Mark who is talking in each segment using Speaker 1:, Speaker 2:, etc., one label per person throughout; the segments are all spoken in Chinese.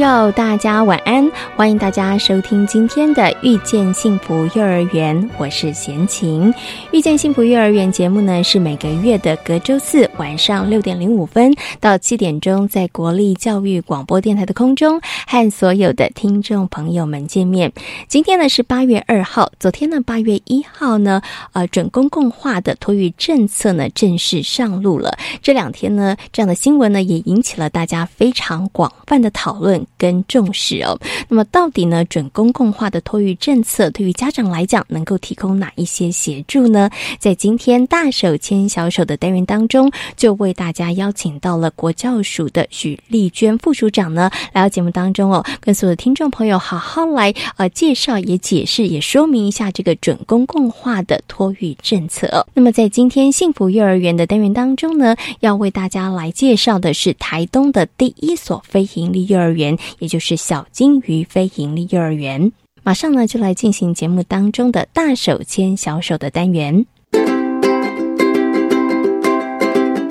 Speaker 1: 友，大家晚安！欢迎大家收听今天的《遇见幸福幼儿园》，我是贤琴。《遇见幸福幼儿园》节目呢，是每个月的隔周四晚上六点零五分到七点钟，在国立教育广播电台的空中和所有的听众朋友们见面。今天呢是八月二号，昨天呢八月一号呢，呃，准公共化的托育政策呢正式上路了。这两天呢，这样的新闻呢也引起了大家非常广泛的讨论。跟重视哦，那么到底呢？准公共化的托育政策对于家长来讲，能够提供哪一些协助呢？在今天大手牵小手的单元当中，就为大家邀请到了国教署的许丽娟副署长呢，来到节目当中哦，跟所有的听众朋友好好来呃介绍、也解释、也说明一下这个准公共化的托育政策。那么在今天幸福幼儿园的单元当中呢，要为大家来介绍的是台东的第一所非营利幼儿园。也就是小金鱼非营利幼儿园，马上呢就来进行节目当中的大手牵小手的单元。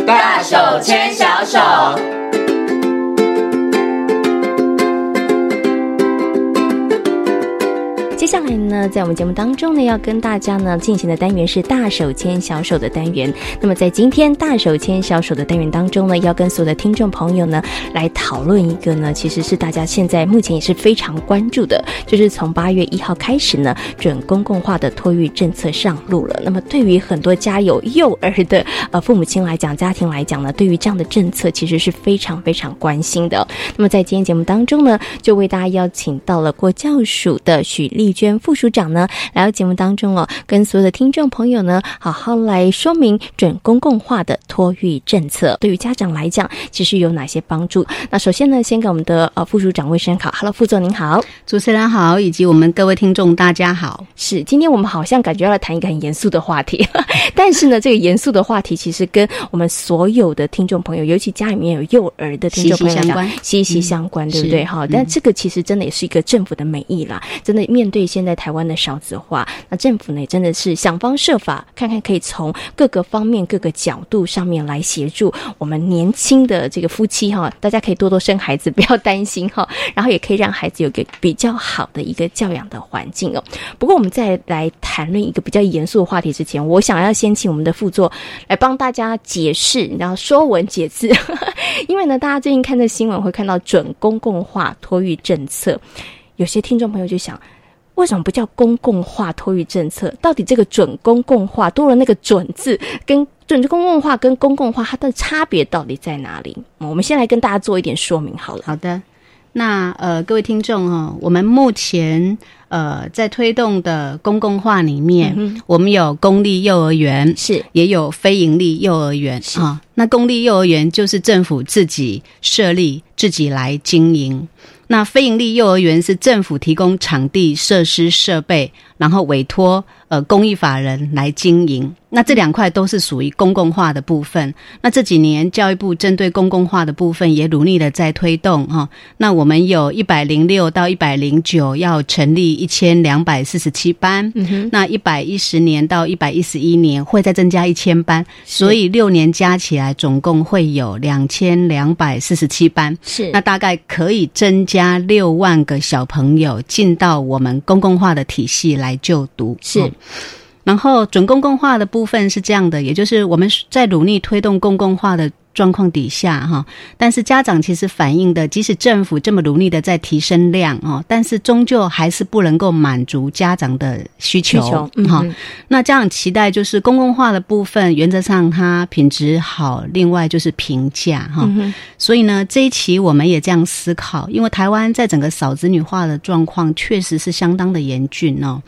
Speaker 2: 大手牵小手。
Speaker 1: 下来呢，在我们节目当中呢，要跟大家呢进行的单元是大手牵小手的单元。那么在今天大手牵小手的单元当中呢，要跟所有的听众朋友呢来讨论一个呢，其实是大家现在目前也是非常关注的，就是从八月一号开始呢，准公共化的托育政策上路了。那么对于很多家有幼儿的呃父母亲来讲，家庭来讲呢，对于这样的政策其实是非常非常关心的。那么在今天节目当中呢，就为大家邀请到了国教署的许丽。娟副署长呢来到节目当中哦，跟所有的听众朋友呢好好来说明准公共化的托育政策对于家长来讲其实有哪些帮助。那首先呢，先给我们的呃副署长卫生考，Hello，副座您好，
Speaker 3: 主持人好，以及我们各位听众大家好。
Speaker 1: 是，今天我们好像感觉要来谈一个很严肃的话题，但是呢，这个严肃的话题其实跟我们所有的听众朋友，尤其家里面有幼儿的听众朋友讲息息相关，对不对？哈，但这个其实真的也是一个政府的美意啦，真的面对。现在台湾的少子化，那政府呢真的是想方设法，看看可以从各个方面、各个角度上面来协助我们年轻的这个夫妻哈，大家可以多多生孩子，不要担心哈，然后也可以让孩子有个比较好的一个教养的环境哦。不过我们再来谈论一个比较严肃的话题之前，我想要先请我们的副座来帮大家解释，然后说文解字，因为呢，大家最近看这新闻会看到准公共化托育政策，有些听众朋友就想。为什么不叫公共化托育政策？到底这个准公共化多了那个准字，跟准公共化跟公共化它的差别到底在哪里？我们先来跟大家做一点说明好了。
Speaker 3: 好的，那呃，各位听众哦，我们目前呃在推动的公共化里面，我们有公立幼儿园，
Speaker 1: 是
Speaker 3: 也有非营利幼儿园啊。那公立幼儿园就是政府自己设立、自己来经营。那非营利幼儿园是政府提供场地、设施、设备，然后委托呃公益法人来经营。那这两块都是属于公共化的部分。那这几年教育部针对公共化的部分也努力的在推动哈。那我们有一百零六到一百零九要成立一千两百四十七班，那一百一十年到一百一十一年会再增加一千班，所以六年加起来总共会有两千两百四十七班。
Speaker 1: 是，
Speaker 3: 那大概可以增加六万个小朋友进到我们公共化的体系来就读。
Speaker 1: 是。
Speaker 3: 然后准公共化的部分是这样的，也就是我们在努力推动公共化的状况底下哈，但是家长其实反映的，即使政府这么努力的在提升量哦，但是终究还是不能够满足家长的需求哈。那家长期待就是公共化的部分，原则上它品质好，另外就是平价哈。所以呢，这一期我们也这样思考，因为台湾在整个少子女化的状况确实是相当的严峻哦。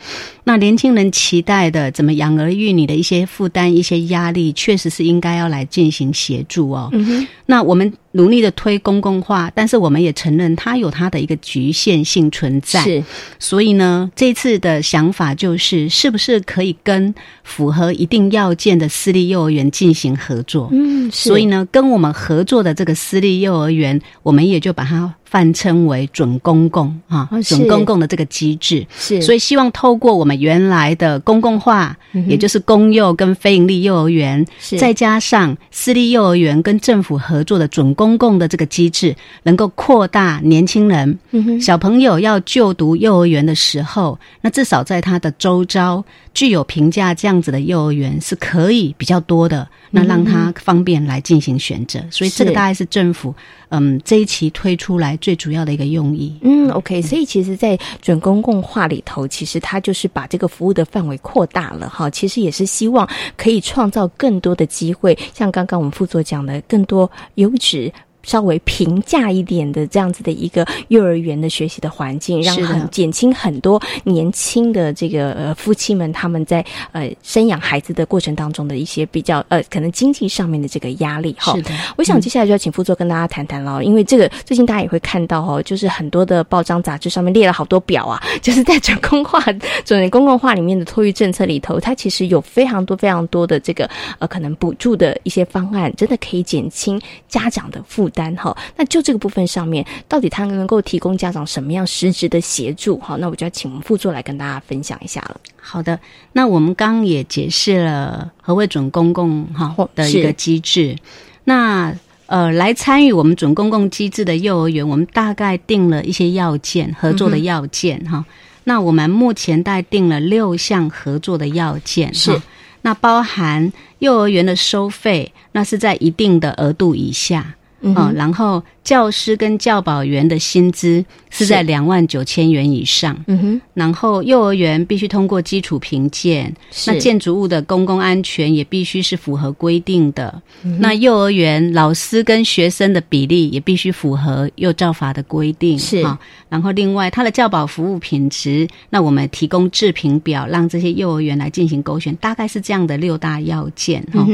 Speaker 3: 那年轻人期待的怎么养儿育女的一些负担、一些压力，确实是应该要来进行协助哦。嗯哼，那我们努力的推公共化，但是我们也承认它有它的一个局限性存在。
Speaker 1: 是，
Speaker 3: 所以呢，这次的想法就是，是不是可以跟符合一定要件的私立幼儿园进行合作？
Speaker 1: 嗯，
Speaker 3: 所以呢，跟我们合作的这个私立幼儿园，我们也就把它。泛称为准公共啊，准公共的这个机制
Speaker 1: 是，
Speaker 3: 所以希望透过我们原来的公共化，也就是公幼跟非营利幼儿园，再加上私立幼儿园跟政府合作的准公共的这个机制，能够扩大年轻人小朋友要就读幼儿园的时候，那至少在他的周遭具有评价这样子的幼儿园是可以比较多的，那让他方便来进行选择。所以这个大概是政府嗯这一期推出来。最主要的一个用意，
Speaker 1: 嗯，OK，所以其实，在准公共化里头，其实它就是把这个服务的范围扩大了，哈，其实也是希望可以创造更多的机会，像刚刚我们副座讲的，更多优质。稍微平价一点的这样子的一个幼儿园的学习的环境，让很减轻很多年轻的这个呃夫妻们他们在呃生养孩子的过程当中的一些比较呃可能经济上面的这个压力哈。
Speaker 3: 是的，
Speaker 1: 我想接下来就要请副座跟大家谈谈了，因为这个最近大家也会看到哦，就是很多的报章杂志上面列了好多表啊，就是在准公化准公共化里面的托育政策里头，它其实有非常多非常多的这个呃可能补助的一些方案，真的可以减轻家长的负。单哈，那就这个部分上面，到底他能够提供家长什么样实质的协助？哈，那我就要请我们副座来跟大家分享一下了。
Speaker 3: 好的，那我们刚也解释了何谓准公共哈的一个机制。那呃，来参与我们准公共机制的幼儿园，我们大概定了一些要件，合作的要件哈。那我们目前大概定了六项合作的要件，
Speaker 1: 是
Speaker 3: 那包含幼儿园的收费，那是在一定的额度以下。嗯，然后教师跟教保员的薪资是在两万九千元以上。
Speaker 1: 嗯哼，
Speaker 3: 然后幼儿园必须通过基础评鉴，那建筑物的公共安全也必须是符合规定的。那幼儿园老师跟学生的比例也必须符合幼教法的规定。
Speaker 1: 是
Speaker 3: 啊，然后另外它的教保服务品质，那我们提供制评表，让这些幼儿园来进行勾选，大概是这样的六大要件哈。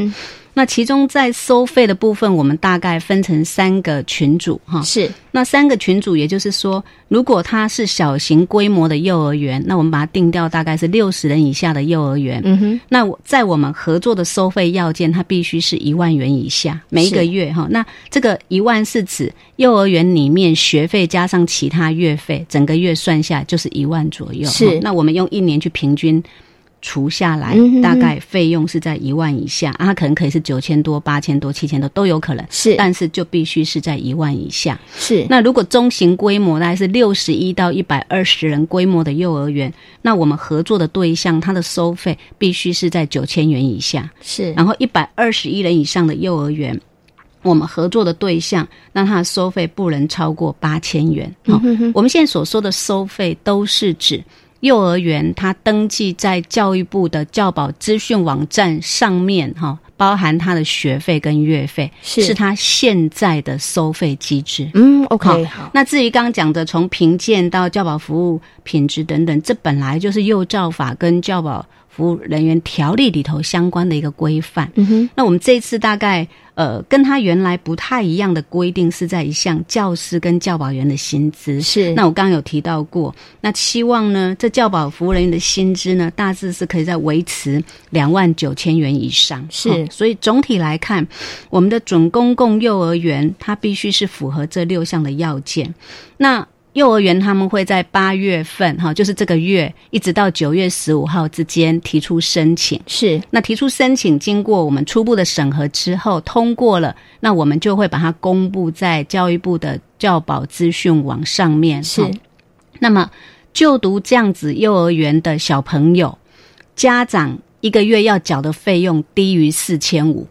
Speaker 3: 那其中在收费的部分，我们大概分成三个群组哈。
Speaker 1: 是，
Speaker 3: 那三个群组，也就是说，如果它是小型规模的幼儿园，那我们把它定掉大概是六十人以下的幼儿园。
Speaker 1: 嗯哼。
Speaker 3: 那我在我们合作的收费要件，它必须是一万元以下每一个月哈。那这个一万是指幼儿园里面学费加上其他月费，整个月算下就是一万左右。
Speaker 1: 是。
Speaker 3: 那我们用一年去平均。除下来，大概费用是在一万以下啊，它可能可以是九千多、八千多、七千多都有可能，
Speaker 1: 是，
Speaker 3: 但是就必须是在一万以下。
Speaker 1: 是，
Speaker 3: 那如果中型规模大概是六十一到一百二十人规模的幼儿园，那我们合作的对象，它的收费必须是在九千元以下。
Speaker 1: 是，
Speaker 3: 然后一百二十一人以上的幼儿园，我们合作的对象，那它的收费不能超过八千元。好，我们现在所说的收费都是指。幼儿园它登记在教育部的教保资讯网站上面，哈，包含它的学费跟月费，
Speaker 1: 是
Speaker 3: 是它现在的收费机制。
Speaker 1: 嗯，OK，好。
Speaker 3: 那至于刚刚讲的从评鉴到教保服务品质等等，这本来就是幼教法跟教保。服务人员条例里头相关的一个规范，
Speaker 1: 嗯哼，
Speaker 3: 那我们这次大概呃跟他原来不太一样的规定是在一项教师跟教保员的薪资
Speaker 1: 是。
Speaker 3: 那我刚刚有提到过，那期望呢这教保服务人员的薪资呢大致是可以在维持两万九千元以上
Speaker 1: 是。
Speaker 3: 所以总体来看，我们的准公共幼儿园它必须是符合这六项的要件。那幼儿园他们会在八月份，哈，就是这个月，一直到九月十五号之间提出申请。
Speaker 1: 是，
Speaker 3: 那提出申请经过我们初步的审核之后通过了，那我们就会把它公布在教育部的教保资讯网上面。
Speaker 1: 是，
Speaker 3: 那么就读这样子幼儿园的小朋友，家长一个月要缴的费用低于四千五。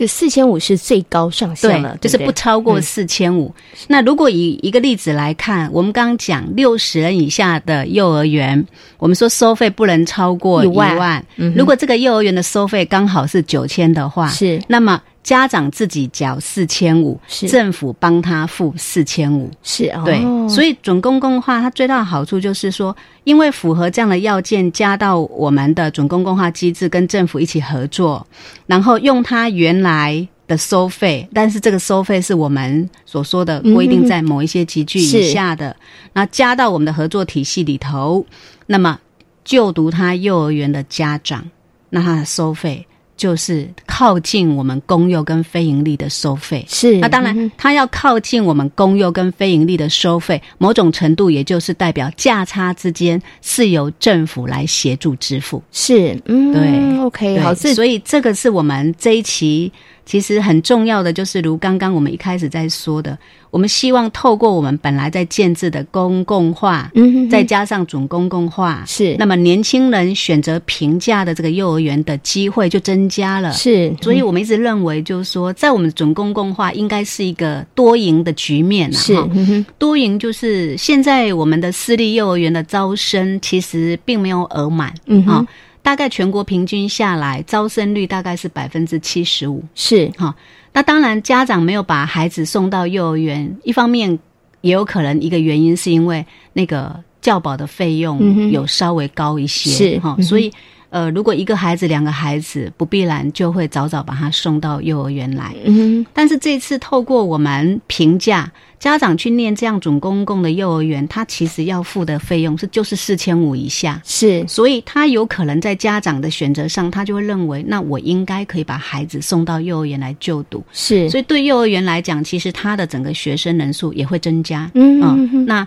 Speaker 1: 就四千五是最高上限了，
Speaker 3: 就是不超过四千五。那如果以一个例子来看，我们刚刚讲六十人以下的幼儿园，我们说收费不能超过一万。如果这个幼儿园的收费刚好是九千的话，
Speaker 1: 是
Speaker 3: 那么。家长自己缴四千五，政府帮他付四千五，
Speaker 1: 是
Speaker 3: 对，所以准公共化它最大的好处就是说，因为符合这样的要件，加到我们的准公共化机制，跟政府一起合作，然后用它原来的收费，但是这个收费是我们所说的规定在某一些集聚以下的，然后加到我们的合作体系里头，那么就读他幼儿园的家长，那他的收费。就是靠近我们公幼跟非盈利的收费，
Speaker 1: 是
Speaker 3: 那当然，它要靠近我们公幼跟非盈利的收费，某种程度也就是代表价差之间是由政府来协助支付，
Speaker 1: 是，嗯，
Speaker 3: 对
Speaker 1: ，OK，好，
Speaker 3: 所以这个是我们这一期。其实很重要的就是，如刚刚我们一开始在说的，我们希望透过我们本来在建制的公共化，嗯，再加上准公共化，
Speaker 1: 是，
Speaker 3: 那么年轻人选择平价的这个幼儿园的机会就增加了，
Speaker 1: 是。
Speaker 3: 所以我们一直认为，就是说，在我们准公共化应该是一个多赢的局面啊，
Speaker 1: 是。
Speaker 3: 多赢就是现在我们的私立幼儿园的招生其实并没有额满，嗯哈。大概全国平均下来，招生率大概是百分之七十五，
Speaker 1: 是
Speaker 3: 哈。那当然，家长没有把孩子送到幼儿园，一方面也有可能一个原因是因为那个教保的费用有稍微高一些，
Speaker 1: 是
Speaker 3: 哈。所以。呃，如果一个孩子、两个孩子，不必然就会早早把他送到幼儿园来。嗯，但是这次透过我们评价家长去念这样准公共的幼儿园，他其实要付的费用是就是四千五以下。
Speaker 1: 是，
Speaker 3: 所以他有可能在家长的选择上，他就会认为，那我应该可以把孩子送到幼儿园来就读。
Speaker 1: 是，
Speaker 3: 所以对幼儿园来讲，其实他的整个学生人数也会增加。嗯，那。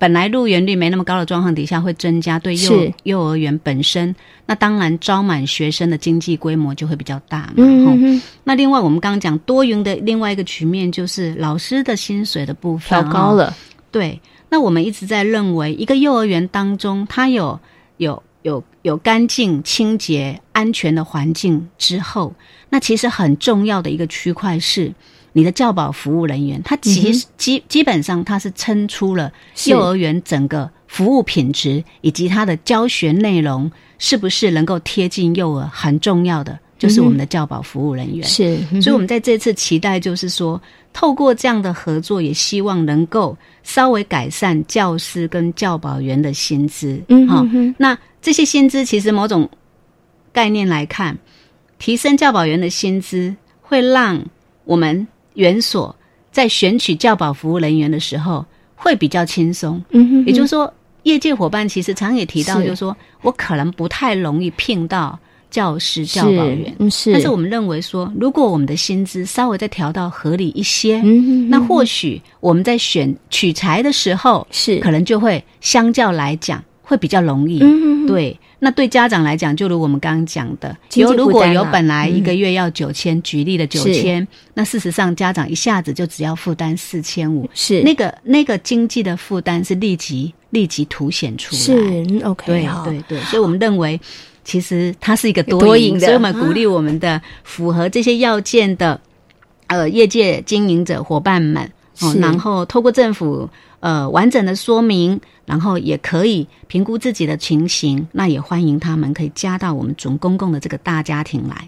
Speaker 3: 本来入园率没那么高的状况底下，会增加对幼幼儿园本身，那当然招满学生的经济规模就会比较大嘛。嗯那另外我们刚刚讲多云的另外一个局面，就是老师的薪水的部分
Speaker 1: 调高了。
Speaker 3: 对，那我们一直在认为，一个幼儿园当中，它有有有有干净、清洁、安全的环境之后，那其实很重要的一个区块是。你的教保服务人员，他其实基基本上他是撑出了幼儿园整个服务品质以及他的教学内容是不是能够贴近幼儿，很重要的就是我们的教保服务人员。
Speaker 1: 是，
Speaker 3: 所以我们在这次期待就是说，透过这样的合作，也希望能够稍微改善教师跟教保员的薪资。嗯，好，那这些薪资其实某种概念来看，提升教保员的薪资会让我们。园所在选取教保服务人员的时候会比较轻松，嗯哼，也就是说，业界伙伴其实常也提到，就是说我可能不太容易聘到教师、教保员，
Speaker 1: 是。
Speaker 3: 但是我们认为说，如果我们的薪资稍微再调到合理一些，嗯那或许我们在选取材的时候，
Speaker 1: 是。
Speaker 3: 可能就会相较来讲会比较容易，嗯对。那对家长来讲，就如我们刚刚讲的，有如果有本来一个月要九千，举例的九千，那事实上家长一下子就只要负担四千五，
Speaker 1: 是。
Speaker 3: 那个那个经济的负担是立即立即凸显出来，
Speaker 1: 是 OK，
Speaker 3: 对对对，所以我们认为其实它是一个多赢的，所以我们鼓励我们的符合这些要件的呃业界经营者伙伴们，然后透过政府。呃，完整的说明，然后也可以评估自己的情形，那也欢迎他们可以加到我们总公共的这个大家庭来。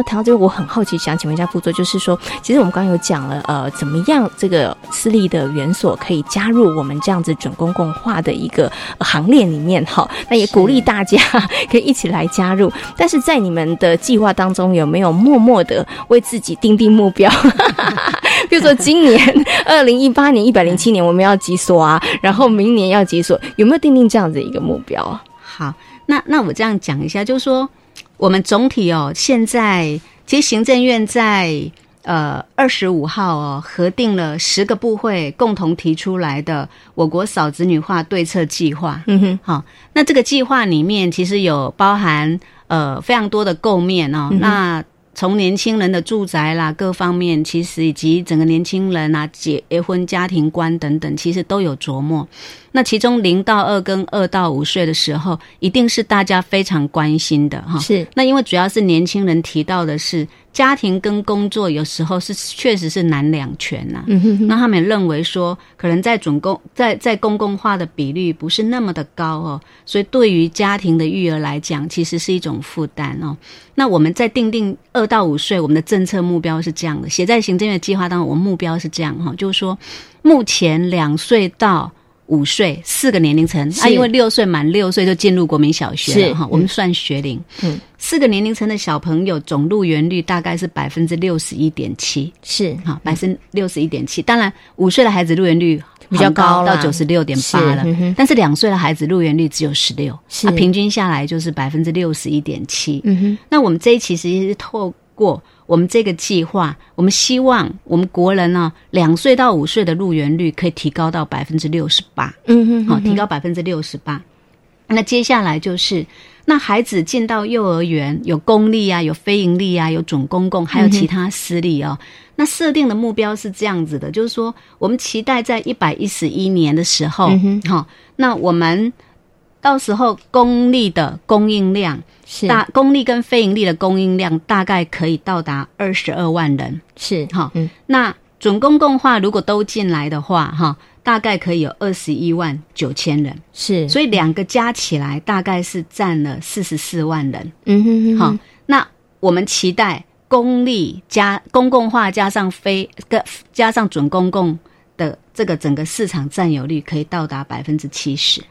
Speaker 1: 不过呢，陶姐，我很好奇，想请问一下副座，就是说，其实我们刚刚有讲了，呃，怎么样这个私立的园所可以加入我们这样子准公共化的一个行列里面？哈，那也鼓励大家可以一起来加入。但是在你们的计划当中，有没有默默的为自己定定目标？比如说，今年二零一八年一百零七年我们要几所啊，然后明年要几所，有没有定定这样子一个目标啊？
Speaker 3: 好，那那我这样讲一下，就是说。我们总体哦，现在其实行政院在呃二十五号哦核定了十个部会共同提出来的我国少子女化对策计划。嗯哼，好，那这个计划里面其实有包含呃非常多的构面哦。那从年轻人的住宅啦，各方面其实以及整个年轻人啊结婚家庭观等等，其实都有琢磨。那其中零到二跟二到五岁的时候，一定是大家非常关心的哈。
Speaker 1: 是
Speaker 3: 那因为主要是年轻人提到的是家庭跟工作，有时候是确实是难两全呐、
Speaker 1: 嗯哼哼，
Speaker 3: 那他们也认为说，可能在准公在在公共化的比率不是那么的高哦，所以对于家庭的育儿来讲，其实是一种负担哦。那我们在定定二到五岁，我们的政策目标是这样的，写在行政院计划当中，我们目标是这样哈，就是说，目前两岁到五岁四个年龄层，啊，因为六岁满六岁就进入国民小学了哈，我们算学龄，
Speaker 1: 嗯，
Speaker 3: 四个年龄层的小朋友总入园率大概是百分之六十一点七，
Speaker 1: 是。
Speaker 3: 哈，百分之六十一点七。当然，五岁的孩子入园率
Speaker 1: 比较高
Speaker 3: 到九十六点八了，
Speaker 1: 嗯
Speaker 3: 但是两岁的孩子入园率只有十六，
Speaker 1: 是。
Speaker 3: 平均下来就是百分之六十一点七。
Speaker 1: 嗯哼，
Speaker 3: 那我们这一期其实是透过我们这个计划，我们希望我们国人呢，两岁到五岁的入园率可以提高到百分之六十八，
Speaker 1: 嗯哼，
Speaker 3: 好，提高百分之六十八。那接下来就是，那孩子进到幼儿园，有公立啊，有非盈利啊，有准公共，还有其他私立哦。那设定的目标是这样子的，就是说，我们期待在一百一十一年的时候，
Speaker 1: 嗯
Speaker 3: 好、那我们到时候公立的供应量，
Speaker 1: 是。
Speaker 3: 大公立跟非盈利的供应量大概可以到达二十二万人。
Speaker 1: 是
Speaker 3: 哈、
Speaker 1: 嗯。
Speaker 3: 那准公共化如果都进来的话，哈，大概可以有二十一万九千人，
Speaker 1: 是，
Speaker 3: 所以两个加起来大概是占了四十四万人。
Speaker 1: 嗯哼哼，
Speaker 3: 好、那我们期待公立加公共化加上非跟加上准公共的这个整个市场占有率可以到达百分之七十。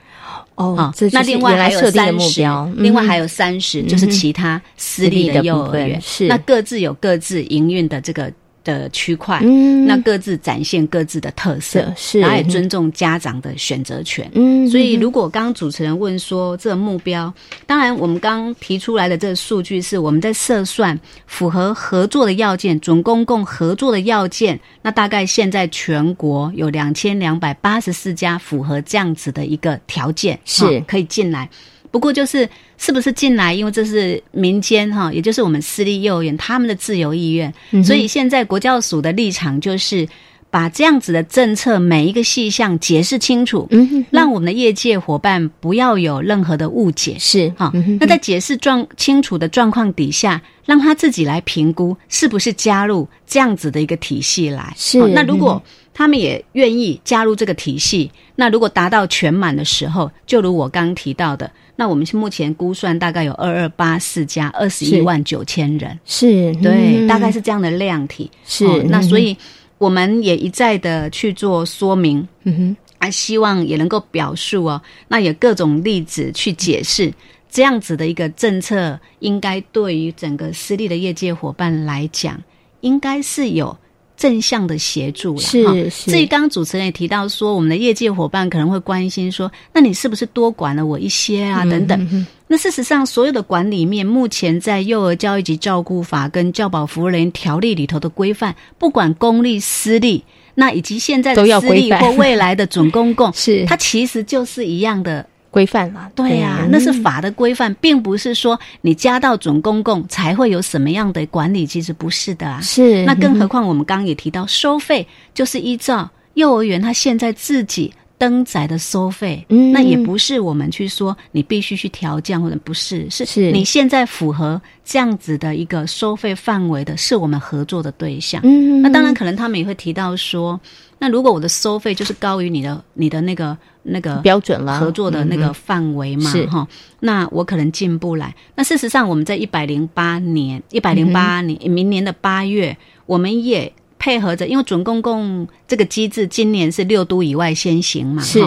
Speaker 1: 哦
Speaker 3: 那另外还有三十，，
Speaker 1: 嗯。
Speaker 3: 另外还有三十，就是其他私立的幼儿园，
Speaker 1: 是。
Speaker 3: 那各自有各自营运的这个的区块，
Speaker 1: 嗯
Speaker 3: 那各自展现各自的特色，
Speaker 1: 是
Speaker 3: 然后也尊重家长的选择权。
Speaker 1: 嗯，
Speaker 3: 所以，如果刚刚主持人问说这个目标，当然我们刚刚提出来的这个数据是我们在测算符合合作的要件，准公共合作的要件，那大概现在全国有两千两百八十四家符合这样子的一个条件，
Speaker 1: 是
Speaker 3: 哈可以进来。不过就是是不是进来，因为这是民间哈，也就是我们私立幼儿园他们的自由意愿，
Speaker 1: 嗯
Speaker 3: 所以现在国教署的立场就是把这样子的政策每一个细项解释清楚，
Speaker 1: 嗯哼，
Speaker 3: 让我们的业界伙伴不要有任何的误解。
Speaker 1: 是。
Speaker 3: 哈、
Speaker 1: 嗯哼
Speaker 3: 那在解释状清楚的状况底下，让他自己来评估是不是加入这样子的一个体系来。
Speaker 1: 是
Speaker 3: 好那如
Speaker 1: 嗯
Speaker 3: 果他们也愿意加入这个体系，那如果达到全满的时候，就如我刚提到的，那我们目前估算大概有二二八四加二十一
Speaker 1: 是。
Speaker 3: 万九千人，
Speaker 1: 是，
Speaker 3: 对，
Speaker 1: 嗯。
Speaker 3: 大概是这样的量体。
Speaker 1: 是
Speaker 3: 哦那所以我们也一再的去做说明。
Speaker 1: 嗯哼，
Speaker 3: 啊，希望也能够表述哦，那有各种例子去解释这样子的一个政策，应该对于整个私立的业界伙伴来讲，应该是有正向的协助了。
Speaker 1: 是
Speaker 3: 哈
Speaker 1: 是
Speaker 3: 至于刚刚主持人也提到说，我们的业界伙伴可能会关心说，那你是不是多管了我一些啊？等等。那事实上，所有的管理面，目前在幼儿教育及照顾法跟教保服务人员条例里头的规范，不管公立、私立，那以及现在的私立或未来的准公共，
Speaker 1: 是
Speaker 3: 它其实就是一样的。
Speaker 1: 规范了，
Speaker 3: 对呀、
Speaker 1: 嗯
Speaker 3: 那是法的规范，并不是说你加到准公共才会有什么样的管理，其实不是的啊。
Speaker 1: 是，
Speaker 3: 那更
Speaker 1: 嗯
Speaker 3: 何况我们刚刚也提到，收费就是依照幼儿园他现在自己登载的收费，
Speaker 1: 嗯
Speaker 3: 那也不是我们去说你必须去调降或者不是，是
Speaker 1: 是
Speaker 3: 你现在符合这样子的一个收费范围的，是我们合作的对象。
Speaker 1: 嗯，
Speaker 3: 那当然，可能他们也会提到说，那如果我的收费就是高于你的你的那个那个
Speaker 1: 标准了，
Speaker 3: 合作的那个
Speaker 1: 嗯
Speaker 3: 范围嘛
Speaker 1: 是，
Speaker 3: 哈、那我可能进不来。那事实上，我们在一百零八年，一百零
Speaker 1: 嗯
Speaker 3: 八年、明年的八月，我们也配合着，因为准公共这个机制今年是六都以外先行嘛，
Speaker 1: 是。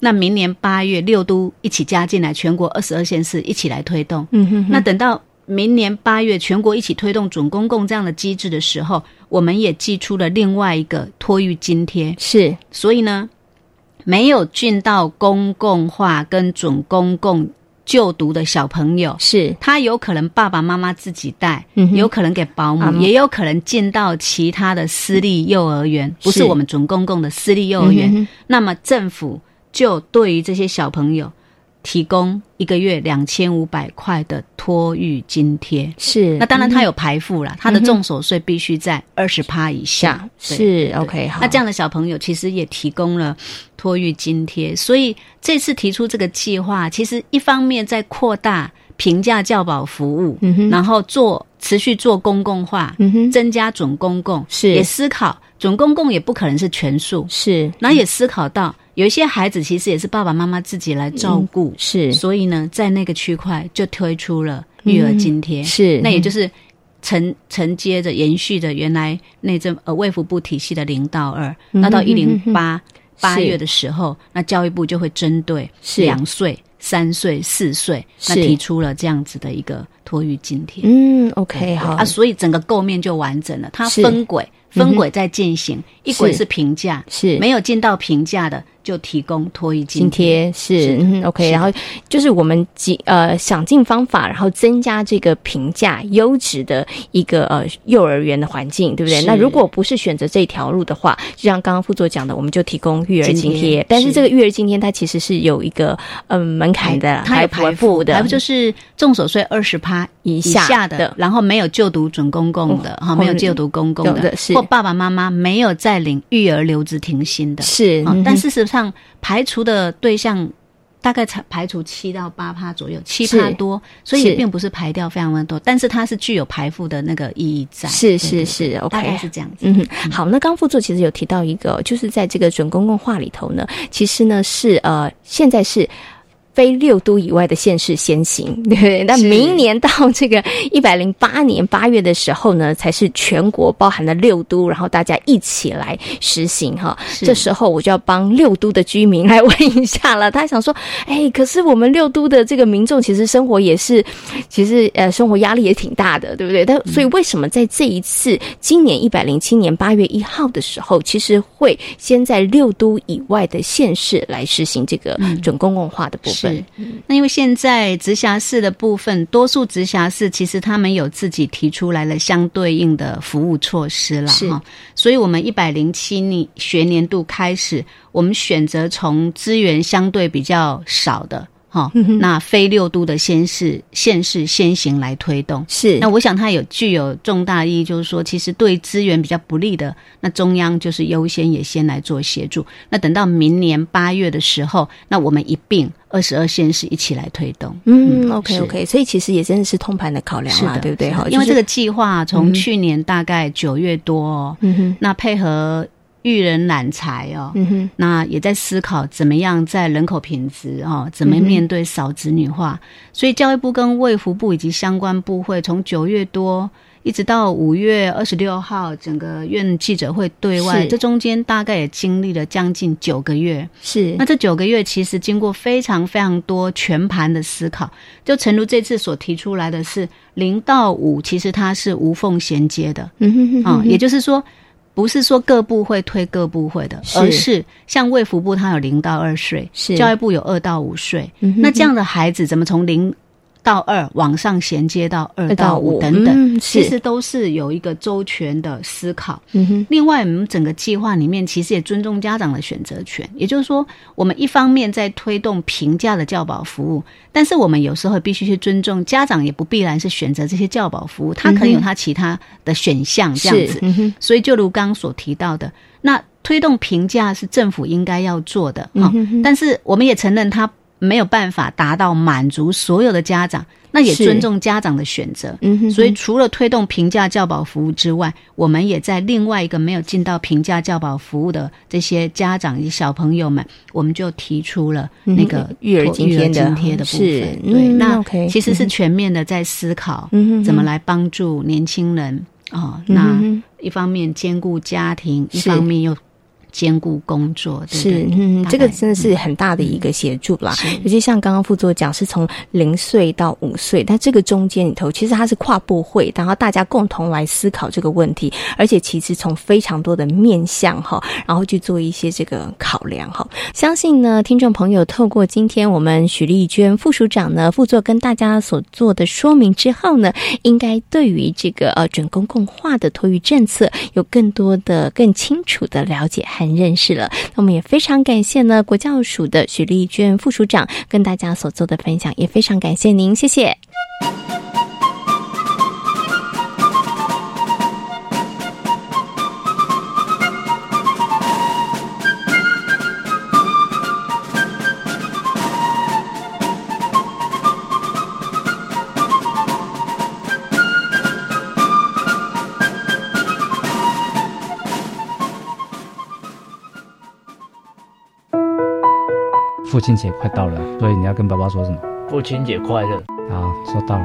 Speaker 3: 那明年八月六都一起加进来，全国二十二县市一起来推动。
Speaker 1: 嗯哼哼，
Speaker 3: 那等到明年八月全国一起推动准公共这样的机制的时候，我们也寄出了另外一个托育津贴。
Speaker 1: 是。
Speaker 3: 所以呢，没有进到公共化跟准公共就读的小朋友，
Speaker 1: 是。
Speaker 3: 他有可能爸爸妈妈自己带，
Speaker 1: 嗯
Speaker 3: 有可能给保姆，
Speaker 1: 啊。
Speaker 3: 也有可能进到其他的私立幼儿园，不是
Speaker 1: 是
Speaker 3: 我们准公共的私立幼儿园。
Speaker 1: 嗯
Speaker 3: 那么政府就对于这些小朋友提供一个月两千五百块的托育津贴。
Speaker 1: 是，
Speaker 3: 那当然他有排付了，他的重所税必须在二十趴以下。
Speaker 1: 是 OK，好。
Speaker 3: 那这样的小朋友其实也提供了托育津贴，所以这次提出这个计划，其实一方面在扩大平价教保服务，嗯哼，然后做持续做公共化，嗯哼，增加准公共，
Speaker 1: 是。
Speaker 3: 也思考准公共也不可能是全数，
Speaker 1: 是，
Speaker 3: 然后也思考到。有一些孩子其实也是爸爸妈妈自己来照顾，
Speaker 1: 是，
Speaker 3: 所以呢，在那个区块就推出了育儿津贴，
Speaker 1: 是，
Speaker 3: 那也就是承承接着延续着原来内政呃卫福部体系的零到二，那到一零八八月的时候，那教育部就会针对两岁、三岁、四岁，那提出了这样子的一个托育津贴。
Speaker 1: 嗯，OK，好。
Speaker 3: 啊，所以整个构面就完整了，它分轨。分轨在进行，一轨是。评价，
Speaker 1: 是。
Speaker 3: 没有进到评价的就提供托育
Speaker 1: 津贴，是 OK。然后就是我们尽呃想尽方法，然后增加这个评价优质的一个呃幼儿园的环境，对不对？那如果不是选择这条路的话，就像刚刚副座讲的，我们就提供育儿津贴。但是这个育儿津贴它其实是有一个嗯门槛的，
Speaker 3: 它有
Speaker 1: 排付的，
Speaker 3: 还不就是重所税二十趴以下的，然后没有就读准公共的哈，没有就读公共的
Speaker 1: 是或。
Speaker 3: 爸爸妈妈没有在领育儿留职停薪的，
Speaker 1: 是，
Speaker 3: 但事实上排除的对象大概才排除七到八趴左右，七趴多，所以也并不是排掉非常的多，但是它是具有排付的那个意义在，
Speaker 1: 是是是，OK，
Speaker 3: 大概是这样子。
Speaker 1: 嗯，好，那刚副座其实有提到一个，就是在这个准公共化里头呢，其实呢是呃，现在是。非六都以外的县市先行，对 不对？那明年到这个一百零八年八月的时候呢，才是全国包含了六都，然后大家一起来实行哈。这时候我就要帮六都的居民来问一下了。他想说，哎，可是我们六都的这个民众其实生活也是，其实呃生活压力也挺大的，对不对？但所以为什么在这一次今年一百零七年八月一号的时候，其实会先在六都以外的县市来实行这个准公共化的部分？
Speaker 3: 是，那因为现在直辖市的部分，多数直辖市其实他们有自己提出来了相对应的服务措施了哈，所以我们一百零七年学年度开始，我们选择从资源相对比较少的。哈，那非六都的先市县市先行来推动，
Speaker 1: 是
Speaker 3: 那我想它有具有重大意义，就是说，其实对资源比较不利的，那中央就是优先也先来做协助。那等到明年八月的时候，那我们一并二十二县市一起来推动。
Speaker 1: 嗯，OK OK，所以其实也真的是通盘的考量
Speaker 3: 嘛，
Speaker 1: 对不对？哈，
Speaker 3: 因为这个计划从去年大概九月多，嗯哼，那配合。育人揽才哦，那也在思考怎么样在人口品质哦，怎么面对少子女化。所以教育部跟卫福部以及相关部会，从九月多一直到五月二十六号，整个院记者会对外，这中间大概也经历了将近九个月。
Speaker 1: 是，
Speaker 3: 那这九个月其实经过非常非常多全盘的思考，就诚如这次所提出来的是零到五，其实它是无缝衔接的。嗯哼哼，啊，也就是说。不是说各部会推各部会的，而是像卫福部，它有零到二岁，
Speaker 1: 是
Speaker 3: 教育部有二到五岁，那这样的孩子怎么从零？到二往上衔接到二到五等等，其实都是有一个周全的思考。另外，我们整个计划里面其实也尊重家长的选择权，也就是说，我们一方面在推动平价的教保服务，但是我们有时候必须去尊重家长，也不必然是选择这些教保服务，他可能有他其他的选项这样子。所以，就如刚刚所提到的，那推动平价是政府应该要做的啊，但是我们也承认他。没有办法达到满足所有的家长，那也尊重家长的选择。嗯，所以除了推动平价教保服务之外，我们也在另外一个没有进到平价教保服务的这些家长与小朋友们，我们就提出了那个
Speaker 1: 育儿津贴
Speaker 3: 的部分。对，那其实是全面的在思考，怎么来帮助年轻人啊？那一方面兼顾家庭，一方面又。兼顾工作
Speaker 1: 是，嗯，这个真的是很大的一个协助啦。尤其像刚刚副座讲，是从零岁到五岁，但这个中间里头，其实它是跨部会，然后大家共同来思考这个问题，而且其实从非常多的面向哈，然后去做一些这个考量哈。相信呢，听众朋友透过今天我们许丽娟副署长呢，副座跟大家所做的说明之后呢，应该对于这个呃准公共化的托育政策有更多的、更清楚的了解。很认识了。那我们也非常感谢呢国教署的许丽娟副署长跟大家所做的分享，也非常感谢您，谢谢。
Speaker 4: 父亲节快到了，所以你要跟爸爸说什么？
Speaker 5: 父亲节快乐！
Speaker 4: 好，说到了。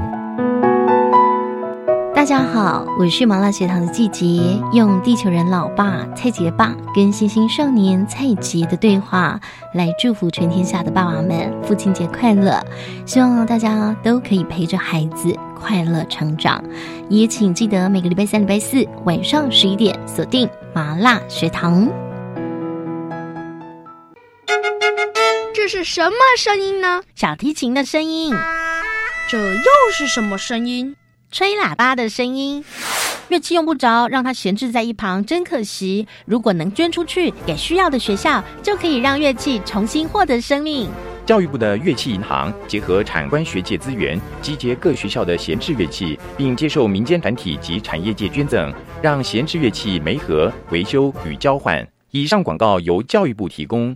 Speaker 1: 大家好，我是麻辣学堂的季杰，用地球人老爸蔡杰爸跟星星少年蔡杰的对话，来祝福全天下的爸爸们父亲节快乐。希望大家都可以陪着孩子快乐成长，也请记得每个礼拜三、礼拜四晚上十一点锁定麻辣学堂。
Speaker 6: 这是什么声音呢？
Speaker 7: 小提琴的声音。
Speaker 6: 这又是什么声音？
Speaker 7: 吹喇叭的声音。乐器用不着，让它闲置在一旁，真可惜。如果能捐出去给需要的学校，就可以让乐器重新获得生命。
Speaker 8: 教育部的乐器银行结合产官学界资源，集结各学校的闲置乐器，并接受民间团体及产业界捐赠，让闲置乐器媒合、维修与交换。以上广告由教育部提供。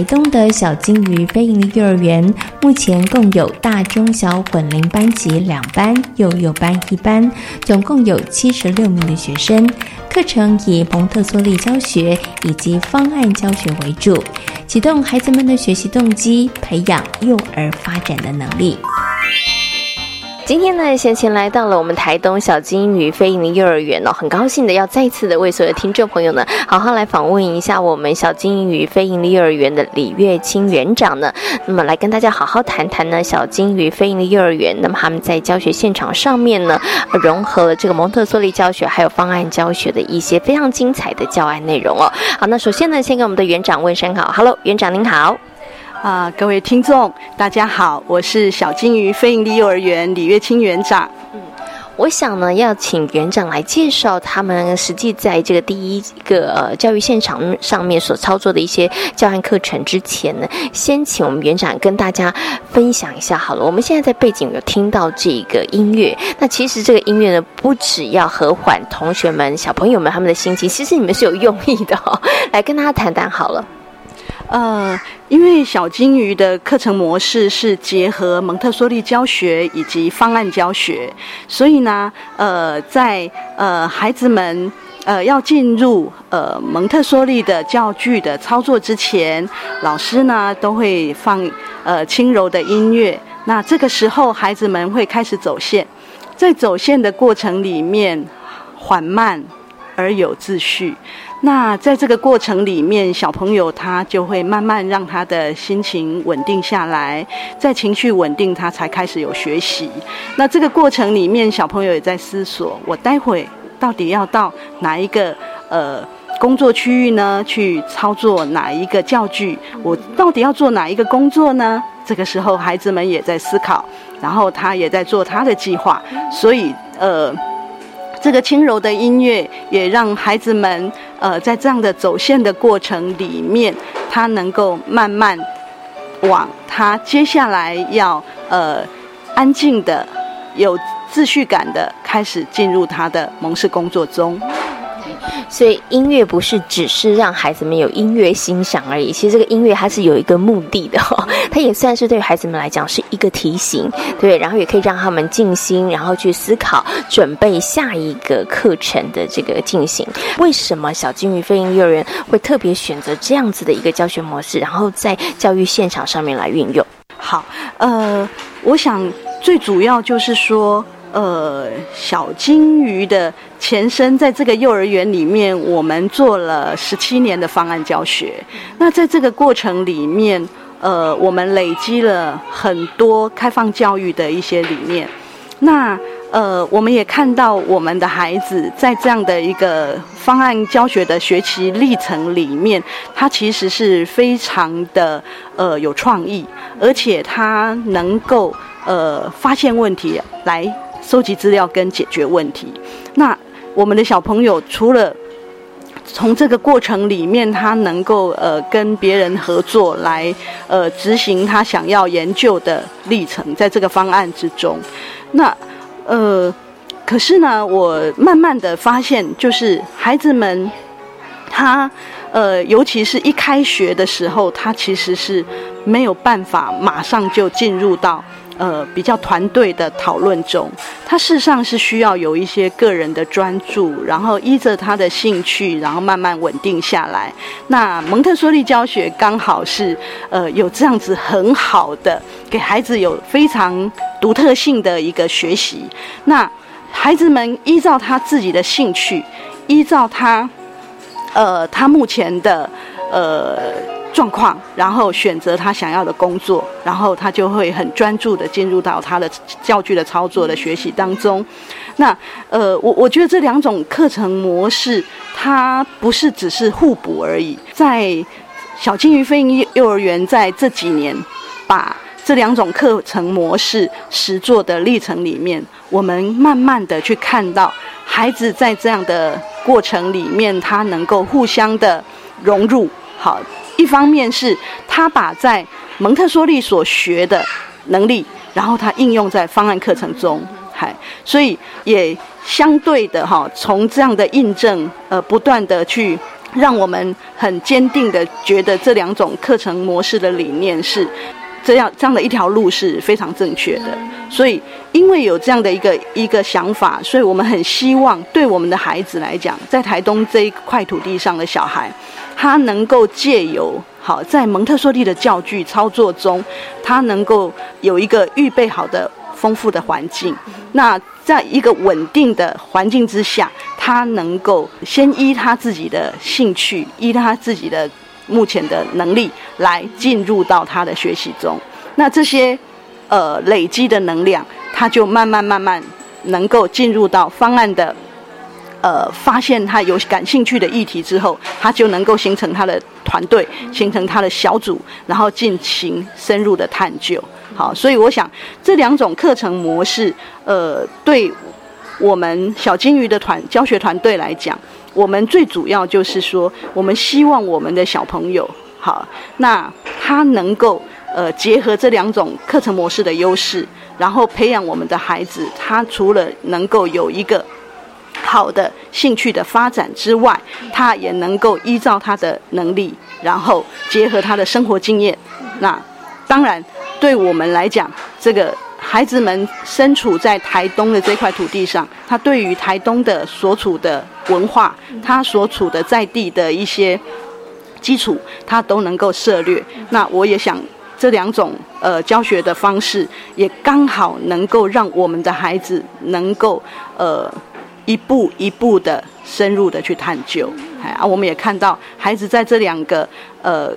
Speaker 1: 台东的小金鱼非营利幼儿园，目前共有大中小混龄班级两班，幼幼班一班，总共有七十六名的学生。课程以蒙特梭利教学以及方案教学为主，启动孩子们的学习动机，培养幼儿发展的能力。今天呢，先前来到了我们台东小金鱼飞鹰幼儿园哦，很高兴的要再次的为所有听众朋友呢，好好来访问一下我们小金鱼飞鹰幼儿园的李月清园长呢，那么来跟大家好好谈谈呢小金鱼飞鹰幼儿园，那么他们在教学现场上面呢，融合了这个蒙特梭利教学还有方案教学的一些非常精彩的教案内容哦。好，那首先呢，先跟我们的园长问声好，Hello，园长您好。
Speaker 9: 啊，各位听众，大家好，我是小金鱼非营利幼儿园李月清园长。
Speaker 1: 嗯，我想呢，要请园长来介绍他们实际在这个第一个呃教育现场上面所操作的一些教案课程之前呢，先请我们园长跟大家分享一下好了。我们现在在背景有听到这个音乐，那其实这个音乐呢，不只要和缓同学们、小朋友们他们的心情，其实你们是有用意的哦。来跟大家谈谈好了。
Speaker 9: 呃，因为小金鱼的课程模式是结合蒙特梭利教学以及方案教学，所以呢，呃，在呃孩子们呃要进入呃蒙特梭利的教具的操作之前，老师呢都会放呃轻柔的音乐。那这个时候，孩子们会开始走线，在走线的过程里面，缓慢而有秩序。那在这个过程里面，小朋友他就会慢慢让他的心情稳定下来，在情绪稳定，他才开始有学习。那这个过程里面，小朋友也在思索：我待会到底要到哪一个呃工作区域呢？去操作哪一个教具？我到底要做哪一个工作呢？这个时候，孩子们也在思考，然后他也在做他的计划。所以，呃。这个轻柔的音乐也让孩子们，呃，在这样的走线的过程里面，他能够慢慢往他接下来要呃安静的、有秩序感的开始进入他的蒙氏工作中。
Speaker 1: 所以音乐不是只是让孩子们有音乐欣赏而已，其实这个音乐它是有一个目的的，它也算是对孩子们来讲是一个提醒，对，然后也可以让他们静心，然后去思考准备下一个课程的这个进行。为什么小金鱼飞鹰幼儿园会特别选择这样子的一个教学模式，然后在教育现场上面来运用？
Speaker 9: 好，呃，我想最主要就是说。呃，小金鱼的前身在这个幼儿园里面，我们做了十七年的方案教学。那在这个过程里面，呃，我们累积了很多开放教育的一些理念。那呃，我们也看到我们的孩子在这样的一个方案教学的学习历程里面，他其实是非常的呃有创意，而且他能够呃发现问题来。收集资料跟解决问题，那我们的小朋友除了从这个过程里面，他能够呃跟别人合作来呃执行他想要研究的历程，在这个方案之中，那呃可是呢，我慢慢的发现，就是孩子们他呃尤其是一开学的时候，他其实是没有办法马上就进入到。呃，比较团队的讨论中，他事实上是需要有一些个人的专注，然后依着他的兴趣，然后慢慢稳定下来。那蒙特梭利教学刚好是呃有这样子很好的，给孩子有非常独特性的一个学习。那孩子们依照他自己的兴趣，依照他呃他目前的呃。状况，然后选择他想要的工作，然后他就会很专注的进入到他的教具的操作的学习当中。那呃，我我觉得这两种课程模式，它不是只是互补而已。在小金鱼飞鹰幼儿园在这几年把这两种课程模式实做的历程里面，我们慢慢的去看到孩子在这样的过程里面，他能够互相的融入。好。一方面是他把在蒙特梭利所学的能力，然后他应用在方案课程中，嗨，所以也相对的哈，从这样的印证，呃，不断的去让我们很坚定的觉得这两种课程模式的理念是这样这样的一条路是非常正确的。所以因为有这样的一个一个想法，所以我们很希望对我们的孩子来讲，在台东这一块土地上的小孩。他能够借由好在蒙特梭利的教具操作中，他能够有一个预备好的丰富的环境。那在一个稳定的环境之下，他能够先依他自己的兴趣，依他自己的目前的能力来进入到他的学习中。那这些呃累积的能量，他就慢慢慢慢能够进入到方案的。呃，发现他有感兴趣的议题之后，他就能够形成他的团队，形成他的小组，然后进行深入的探究。好，所以我想这两种课程模式，呃，对我们小金鱼的团教学团队来讲，我们最主要就是说，我们希望我们的小朋友，好，那他能够呃结合这两种课程模式的优势，然后培养我们的孩子，他除了能够有一个。好的兴趣的发展之外，他也能够依照他的能力，然后结合他的生活经验。那当然，对我们来讲，这个孩子们身处在台东的这块土地上，他对于台东的所处的文化，他所处的在地的一些基础，他都能够涉略。那我也想，这两种呃教学的方式，也刚好能够让我们的孩子能够呃。一步一步的深入的去探究，哎啊，我们也看到孩子在这两个呃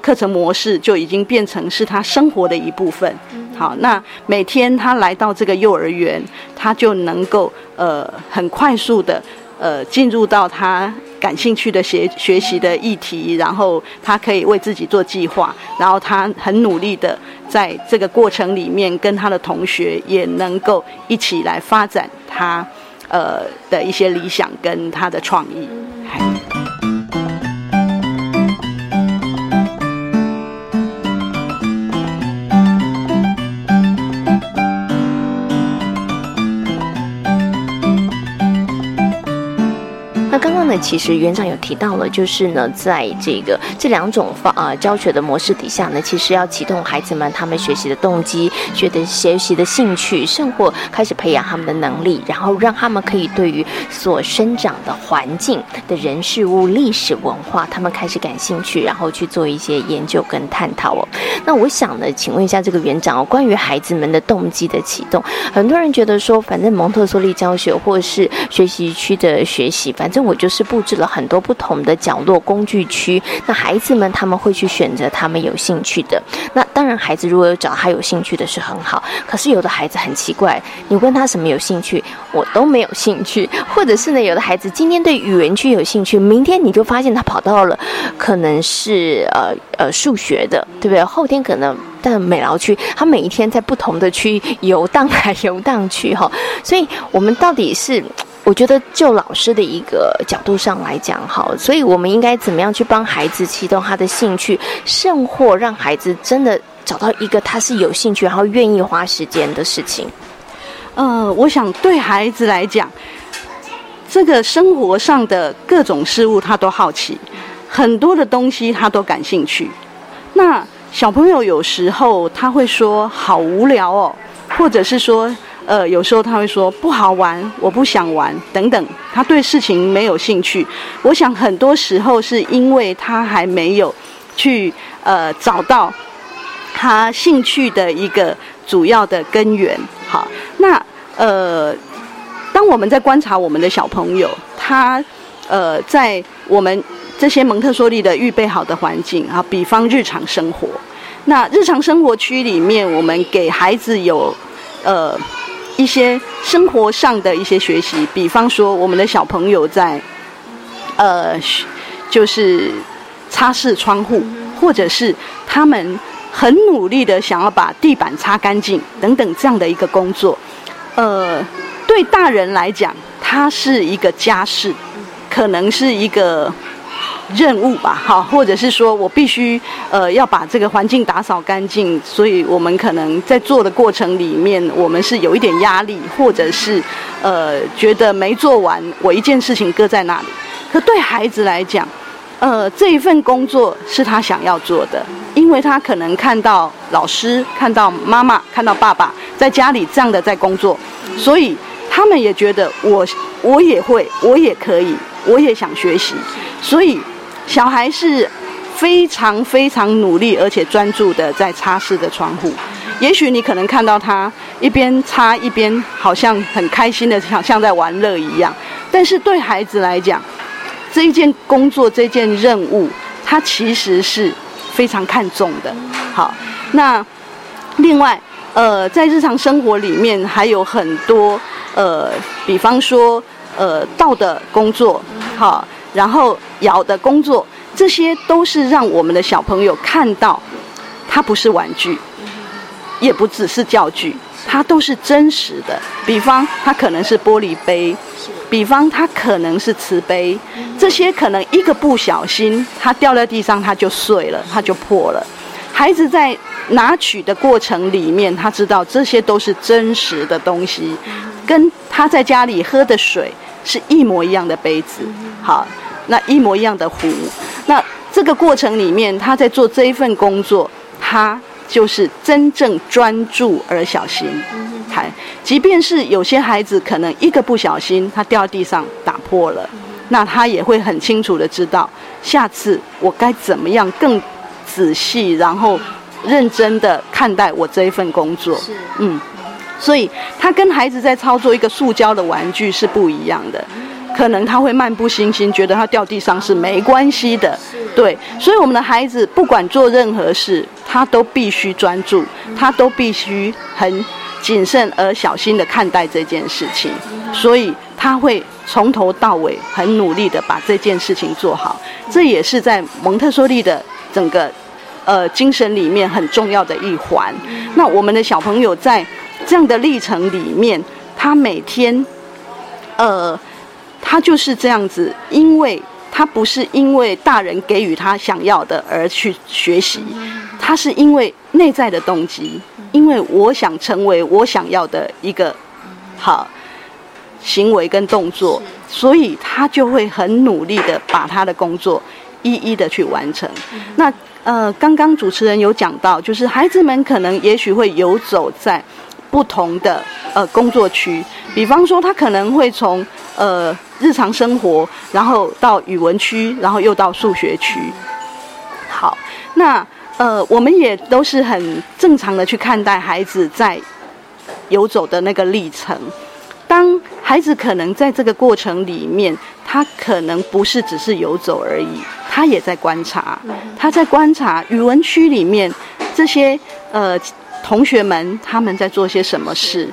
Speaker 9: 课程模式就已经变成是他生活的一部分。好，那每天他来到这个幼儿园，他就能够呃很快速的呃进入到他感兴趣的学学习的议题，然后他可以为自己做计划，然后他很努力的在这个过程里面跟他的同学也能够一起来发展他。呃的一些理想跟他的创意。
Speaker 1: 其实园长有提到了，就是呢，在这个这两种方呃教学的模式底下呢，其实要启动孩子们他们学习的动机、学的学习的兴趣，甚或开始培养他们的能力，然后让他们可以对于所生长的环境的人事物、历史文化，他们开始感兴趣，然后去做一些研究跟探讨哦。那我想呢，请问一下这个园长哦，关于孩子们的动机的启动，很多人觉得说，反正蒙特梭利教学或是学习区的学习，反正我就是布置了很多不同的角落工具区，那孩子们他们会去选择他们有兴趣的。那当然，孩子如果有找他有兴趣的是很好，可是有的孩子很奇怪，你问他什么有兴趣，我都没有兴趣，或者是呢，有的孩子今天对语文区有兴趣，明天你就发现他跑到了可能是呃呃数学的，对不对？后天可能。但美劳区，他每一天在不同的区游荡来游荡去哈，所以我们到底是，我觉得就老师的一个角度上来讲好，所以我们应该怎么样去帮孩子启动他的兴趣，甚或让孩子真的找到一个他是有兴趣然后愿意花时间的事情。
Speaker 9: 呃，我想对孩子来讲，这个生活上的各种事物他都好奇，很多的东西他都感兴趣，那。小朋友有时候他会说好无聊哦，或者是说，呃，有时候他会说不好玩，我不想玩等等，他对事情没有兴趣。我想很多时候是因为他还没有去呃找到他兴趣的一个主要的根源。好，那呃，当我们在观察我们的小朋友，他呃在我们。这些蒙特梭利的预备好的环境啊，比方日常生活。那日常生活区里面，我们给孩子有呃一些生活上的一些学习，比方说我们的小朋友在呃就是擦拭窗户，或者是他们很努力的想要把地板擦干净等等这样的一个工作。呃，对大人来讲，它是一个家事，可能是一个。任务吧，好，或者是说我必须呃要把这个环境打扫干净，所以我们可能在做的过程里面，我们是有一点压力，或者是呃觉得没做完，我一件事情搁在那里。可对孩子来讲，呃这一份工作是他想要做的，因为他可能看到老师、看到妈妈、看到爸爸在家里这样的在工作，所以他们也觉得我我也会，我也可以，我也想学习，所以。小孩是非常非常努力而且专注的在擦拭的窗户，也许你可能看到他一边擦一边好像很开心的像像在玩乐一样，但是对孩子来讲，这一件工作这件任务，他其实是非常看重的。好，那另外呃，在日常生活里面还有很多呃，比方说呃，道的工作，好。然后咬的工作，这些都是让我们的小朋友看到，它不是玩具，也不只是教具，它都是真实的。比方，它可能是玻璃杯；比方，它可能是瓷杯。这些可能一个不小心，它掉在地上，它就碎了，它就破了。孩子在拿取的过程里面，他知道这些都是真实的东西，跟他在家里喝的水是一模一样的杯子。好。那一模一样的壶，那这个过程里面，他在做这一份工作，他就是真正专注而小心。还，即便是有些孩子可能一个不小心，他掉地上打破了，那他也会很清楚的知道，下次我该怎么样更仔细，然后认真的看待我这一份工作。是，嗯，所以他跟孩子在操作一个塑胶的玩具是不一样的。可能他会漫不经心，觉得他掉地上是没关系的，对。所以我们的孩子不管做任何事，他都必须专注，他都必须很谨慎而小心的看待这件事情。所以他会从头到尾很努力的把这件事情做好。这也是在蒙特梭利的整个呃精神里面很重要的一环。那我们的小朋友在这样的历程里面，他每天呃。他就是这样子，因为他不是因为大人给予他想要的而去学习，他是因为内在的动机，因为我想成为我想要的一个好行为跟动作，所以他就会很努力的把他的工作一一的去完成。那呃，刚刚主持人有讲到，就是孩子们可能也许会游走在不同的呃工作区，比方说他可能会从呃日常生活，然后到语文区，然后又到数学区。好，那呃，我们也都是很正常的去看待孩子在游走的那个历程。当孩子可能在这个过程里面，他可能不是只是游走而已，他也在观察，他在观察语文区里面这些呃同学们他们在做些什么事，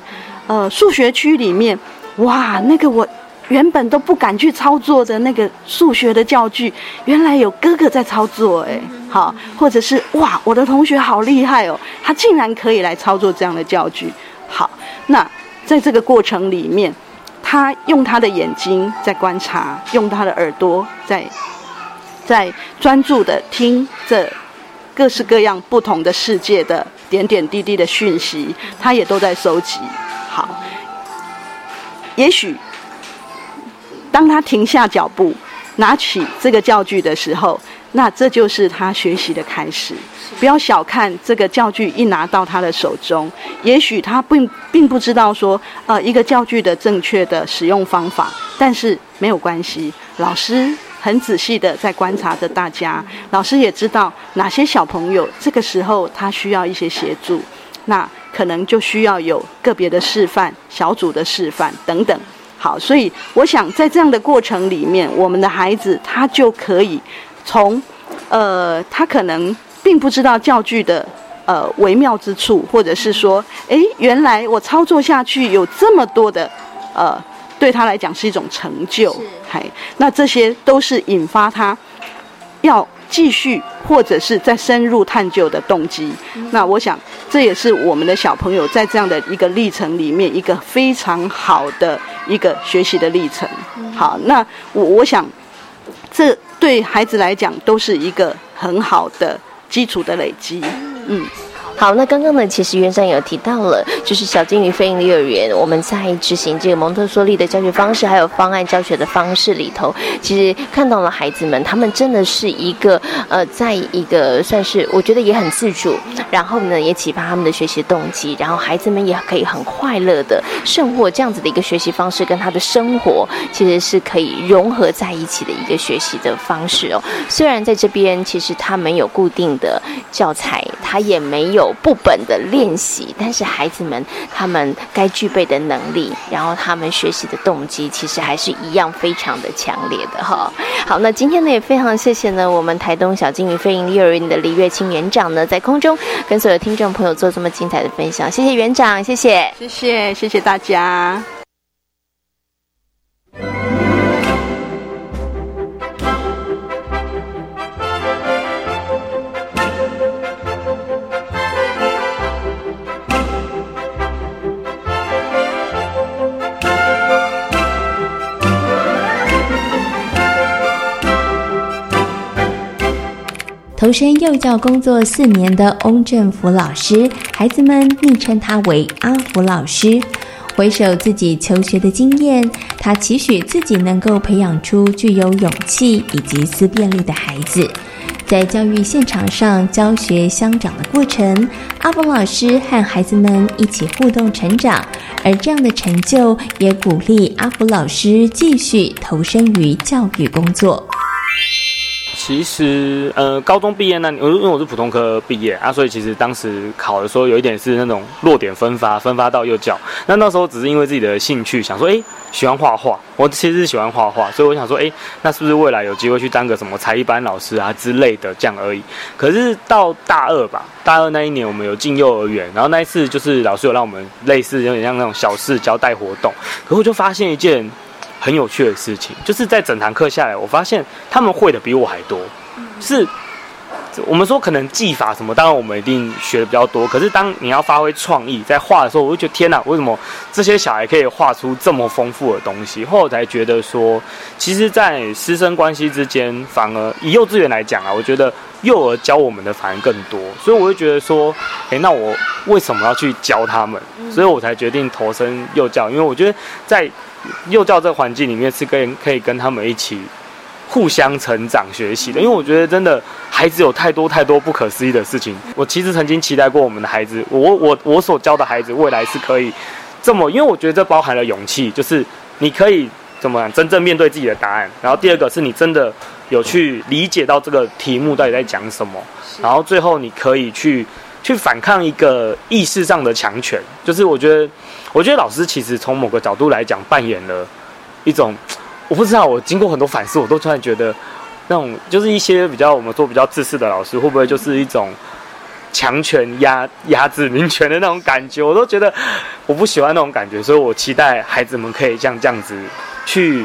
Speaker 9: 呃，数学区里面，哇，那个我原本都不敢去操作的那个数学的教具，原来有哥哥在操作，哎，好，或者是哇，我的同学好厉害哦，他竟然可以来操作这样的教具，好，那。在这个过程里面，他用他的眼睛在观察，用他的耳朵在在专注的听这各式各样不同的世界的点点滴滴的讯息，他也都在收集。好，也许当他停下脚步，拿起这个教具的时候。那这就是他学习的开始。不要小看这个教具一拿到他的手中，也许他并并不知道说，呃，一个教具的正确的使用方法。但是没有关系，老师很仔细的在观察着大家，老师也知道哪些小朋友这个时候他需要一些协助，那可能就需要有个别的示范、小组的示范等等。好，所以我想在这样的过程里面，我们的孩子他就可以。从，呃，他可能并不知道教具的呃微妙之处，或者是说，哎，原来我操作下去有这么多的，呃，对他来讲是一种成就，嗨，那这些都是引发他要继续或者是再深入探究的动机。那我想，这也是我们的小朋友在这样的一个历程里面一个非常好的一个学习的历程。好，那我我想这。对孩子来讲，都是一个很好的基础的累积，嗯。
Speaker 1: 好，那刚刚呢，其实园长有提到了，就是小金鱼飞行幼儿园，我们在执行这个蒙特梭利的教学方式，还有方案教学的方式里头，其实看到了孩子们，他们真的是一个呃，在一个算是我觉得也很自主，然后呢，也启发他们的学习动机，然后孩子们也可以很快乐的胜获这样子的一个学习方式，跟他的生活其实是可以融合在一起的一个学习的方式哦。虽然在这边其实他没有固定的教材，他也没有。不本的练习，但是孩子们他们该具备的能力，然后他们学习的动机，其实还是一样非常的强烈的哈。好，那今天呢也非常谢谢呢我们台东小金鱼飞鹰幼儿园的李月清园长呢在空中跟所有听众朋友做这么精彩的分享，谢谢园长，谢谢，
Speaker 9: 谢谢，谢谢大家。
Speaker 1: 投身幼教工作四年的翁振福老师，孩子们昵称他为阿福老师。回首自己求学的经验，他期许自己能够培养出具有勇气以及思辨力的孩子。在教育现场上教学相长的过程，阿福老师和孩子们一起互动成长，而这样的成就也鼓励阿福老师继续投身于教育工作。
Speaker 5: 其实，呃，高中毕业那，我因为我是普通科毕业啊，所以其实当时考的时候有一点是那种弱点分发，分发到幼教。那那时候只是因为自己的兴趣，想说，哎，喜欢画画。我其实是喜欢画画，所以我想说，哎，那是不是未来有机会去当个什么才艺班老师啊之类的这样而已。可是到大二吧，大二那一年我们有进幼儿园，然后那一次就是老师有让我们类似有点像那种小事交代活动，可我就发现一件。很有趣的事情，就是在整堂课下来，我发现他们会的比我还多。是我们说可能技法什么，当然我们一定学的比较多。可是当你要发挥创意在画的时候，我就觉得天哪，为什么这些小孩可以画出这么丰富的东西？后来才觉得说，其实，在师生关系之间，反而以幼稚园来讲啊，我觉得幼儿教我们的反而更多。所以我就觉得说，诶，那我为什么要去教他们？所以我才决定投身幼教，因为我觉得在幼教这个环境里面是跟可以跟他们一起。互相成长学习的，因为我觉得真的孩子有太多太多不可思议的事情。我其实曾经期待过我们的孩子，我我我所教的孩子未来是可以这么，因为我觉得这包含了勇气，就是你可以怎么样真正面对自己的答案。然后第二个是你真的有去理解到这个题目到底在讲什么，然后最后你可以去去反抗一个意识上的强权。就是我觉得，我觉得老师其实从某个角度来讲扮演了一种。我不知道，我经过很多反思，我都突然觉得，那种就是一些比较我们做比较自私的老师，会不会就是一种强权压压制民权的那种感觉？我都觉得我不喜欢那种感觉，所以我期待孩子们可以像这样子去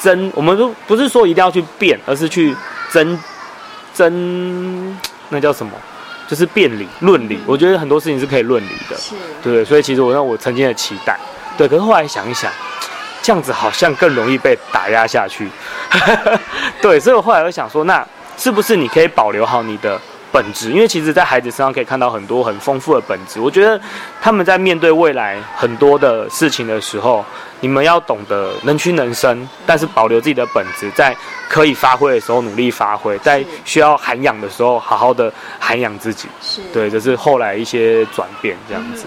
Speaker 5: 争。我们都不是说一定要去变，而是去争争，那叫什么？就是辩理论理。我觉得很多事情是可以论理的，对。所以其实我让我曾经的期待，对。可是后来想一想。这样子好像更容易被打压下去，对，所以我后来又想说，那是不是你可以保留好你的本质？因为其实，在孩子身上可以看到很多很丰富的本质。我觉得他们在面对未来很多的事情的时候，你们要懂得能屈能伸，但是保留自己的本质，在可以发挥的时候努力发挥，在需要涵养的时候好好的涵养自己。是，对，这是后来一些转变，这样子。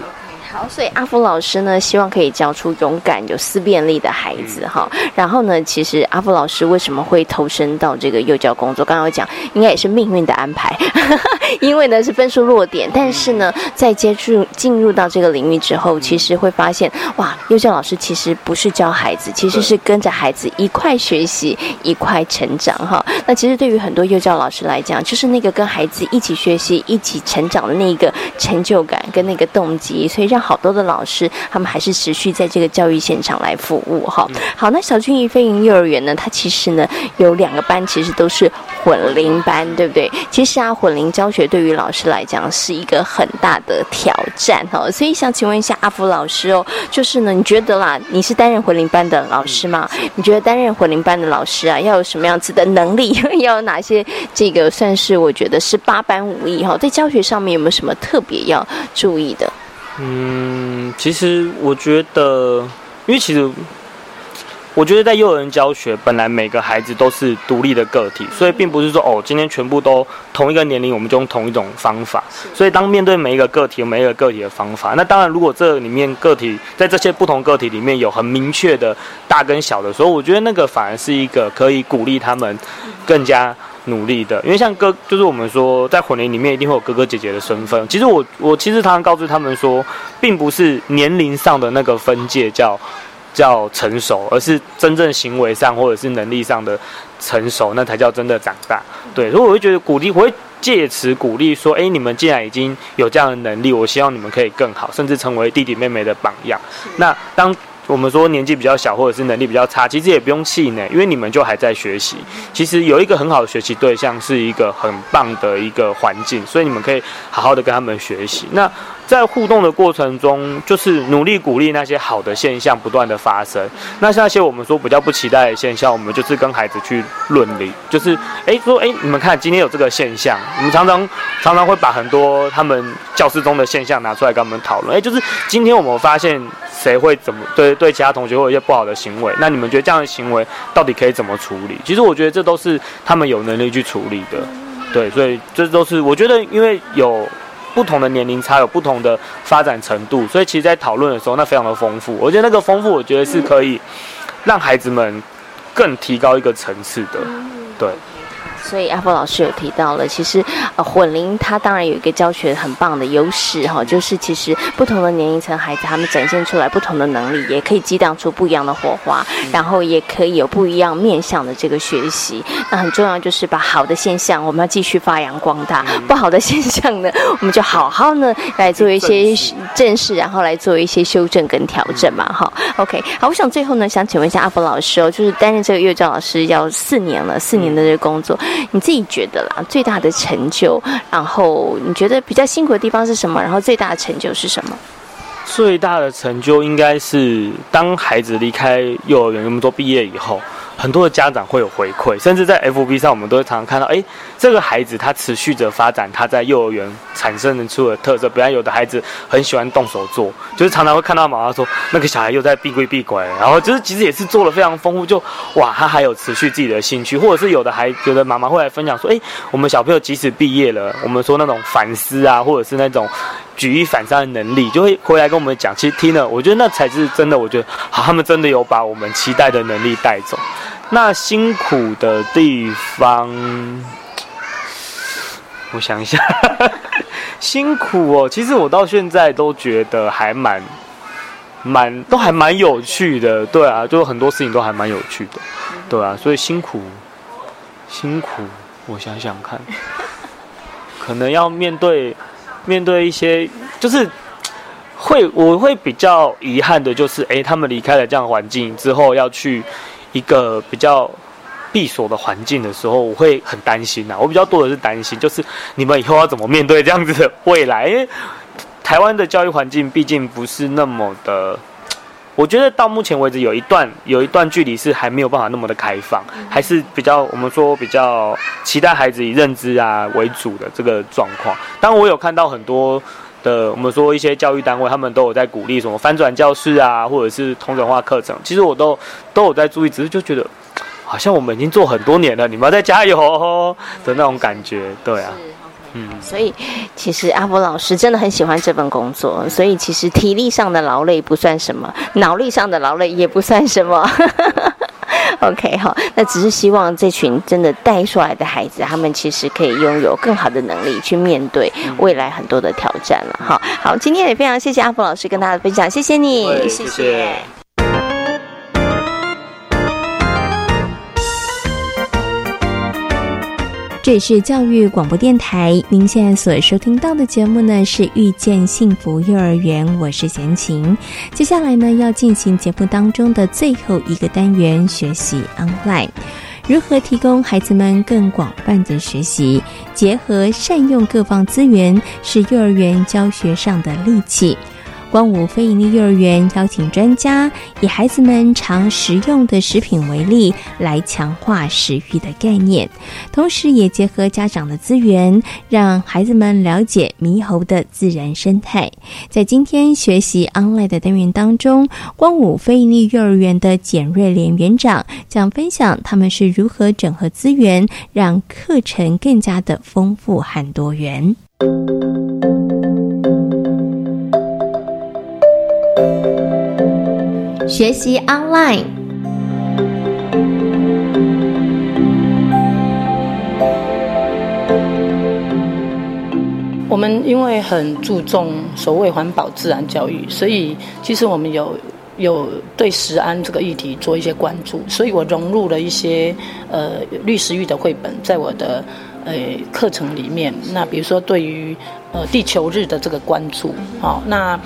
Speaker 1: 好，所以阿福老师呢，希望可以教出勇敢、有思辨力的孩子哈。然后呢，其实阿福老师为什么会投身到这个幼教工作？刚刚我讲，应该也是命运的安排，因为呢是分数落点。但是呢，在接触进入到这个领域之后，其实会发现，哇，幼教老师其实不是教孩子，其实是跟着孩子一块学习、一块成长哈。那其实对于很多幼教老师来讲，就是那个跟孩子一起学习、一起成长的那个成就感跟那个动机，所以让好多的老师，他们还是持续在这个教育现场来服务哈。好，那小俊怡飞营幼儿园呢，它其实呢有两个班，其实都是混龄班，对不对？其实啊，混龄教学对于老师来讲是一个很大的挑战哈。所以想请问一下阿福老师哦，就是呢，你觉得啦，你是担任混龄班的老师吗？你觉得担任混龄班的老师啊，要有什么样子的能力？要有哪些这个算是我觉得是八般武艺哈？在教学上面有没有什么特别要注意的？
Speaker 5: 嗯，其实我觉得，因为其实我觉得在幼儿园教学，本来每个孩子都是独立的个体，所以并不是说哦，今天全部都同一个年龄，我们就用同一种方法。所以当面对每一个个体，有每一个个体的方法。那当然，如果这里面个体在这些不同个体里面有很明确的大跟小的时候，我觉得那个反而是一个可以鼓励他们更加。努力的，因为像哥，就是我们说在混龄里面一定会有哥哥姐姐的身份。其实我我其实常常告诉他们说，并不是年龄上的那个分界叫叫成熟，而是真正行为上或者是能力上的成熟，那才叫真的长大。对，所以我会觉得鼓励，我会借此鼓励说，哎，你们既然已经有这样的能力，我希望你们可以更好，甚至成为弟弟妹妹的榜样。那当我们说年纪比较小，或者是能力比较差，其实也不用气馁，因为你们就还在学习。其实有一个很好的学习对象，是一个很棒的一个环境，所以你们可以好好的跟他们学习。那在互动的过程中，就是努力鼓励那些好的现象不断的发生。那像那些我们说比较不期待的现象，我们就是跟孩子去论理，就是哎说哎，你们看今天有这个现象，我们常常常常会把很多他们教室中的现象拿出来跟我们讨论。哎，就是今天我们发现。谁会怎么对对其他同学会有一些不好的行为？那你们觉得这样的行为到底可以怎么处理？其实我觉得这都是他们有能力去处理的，对，所以这都是我觉得，因为有不同的年龄差，有不同的发展程度，所以其实，在讨论的时候，那非常的丰富。我觉得那个丰富，我觉得是可以让孩子们更提高一个层次的，对。
Speaker 1: 所以阿福老师有提到了，其实呃混龄它当然有一个教学很棒的优势哈，就是其实不同的年龄层孩子他们展现出来不同的能力，也可以激荡出不一样的火花，然后也可以有不一样面向的这个学习。那很重要就是把好的现象我们要继续发扬光大，不好的现象呢，我们就好好呢来做一些正视，然后来做一些修正跟调整嘛哈。OK，好，我想最后呢想请问一下阿福老师哦，就是担任这个幼教老师要四年了，四年的这个工作。你自己觉得啦，最大的成就，然后你觉得比较辛苦的地方是什么？然后最大的成就是什么？
Speaker 5: 最大的成就应该是当孩子离开幼儿园，那么多毕业以后。很多的家长会有回馈，甚至在 FB 上，我们都会常常看到，哎，这个孩子他持续着发展他在幼儿园产生的出的特色。比方有的孩子很喜欢动手做，就是常常会看到妈妈说，那个小孩又在闭柜闭拐，然后就是其实也是做了非常丰富，就哇，他还有持续自己的兴趣，或者是有的孩觉得妈妈会来分享说，哎，我们小朋友即使毕业了，我们说那种反思啊，或者是那种举一反三的能力，就会回来跟我们讲。其实听了，我觉得那才是真的，我觉得好，他们真的有把我们期待的能力带走。那辛苦的地方，我想一下，辛苦哦。其实我到现在都觉得还蛮、蛮都还蛮有趣的。对啊，就很多事情都还蛮有趣的。对啊，所以辛苦，辛苦。我想想看，可能要面对面对一些，就是会我会比较遗憾的，就是哎，他们离开了这样环境之后要去。一个比较闭锁的环境的时候，我会很担心呐。我比较多的是担心，就是你们以后要怎么面对这样子的未来？因为台湾的教育环境毕竟不是那么的，我觉得到目前为止有一段有一段距离是还没有办法那么的开放，还是比较我们说比较期待孩子以认知啊为主的这个状况。当我有看到很多。的，我们说一些教育单位，他们都有在鼓励什么翻转教室啊，或者是同转化课程。其实我都都有在注意，只是就觉得好像我们已经做很多年了，你们要再加油的那种感觉。对啊，
Speaker 1: 嗯，所以其实阿伯老师真的很喜欢这份工作，所以其实体力上的劳累不算什么，脑力上的劳累也不算什么。OK，好，那只是希望这群真的带出来的孩子，他们其实可以拥有更好的能力去面对未来很多的挑战了。哈，好，今天也非常谢谢阿峰老师跟大家的分享，谢谢你，
Speaker 5: 谢谢。
Speaker 1: 这里是教育广播电台，您现在所收听到的节目呢是《遇见幸福幼儿园》，我是贤琴。接下来呢要进行节目当中的最后一个单元——学习 online，如何提供孩子们更广泛的学习，结合善用各方资源，是幼儿园教学上的利器。光武非营利幼儿园邀请专家，以孩子们常食用的食品为例，来强化食欲的概念，同时也结合家长的资源，让孩子们了解猕猴的自然生态。在今天学习 online 的单元当中，光武非营利幼儿园的简瑞莲园长将分享他们是如何整合资源，让课程更加的丰富和多元。学习 online，
Speaker 10: 我们因为很注重所谓环保自然教育，所以其实我们有有对食安这个议题做一些关注，所以我融入了一些呃绿食育的绘本在我的呃课程里面。那比如说对于呃地球日的这个关注，好那。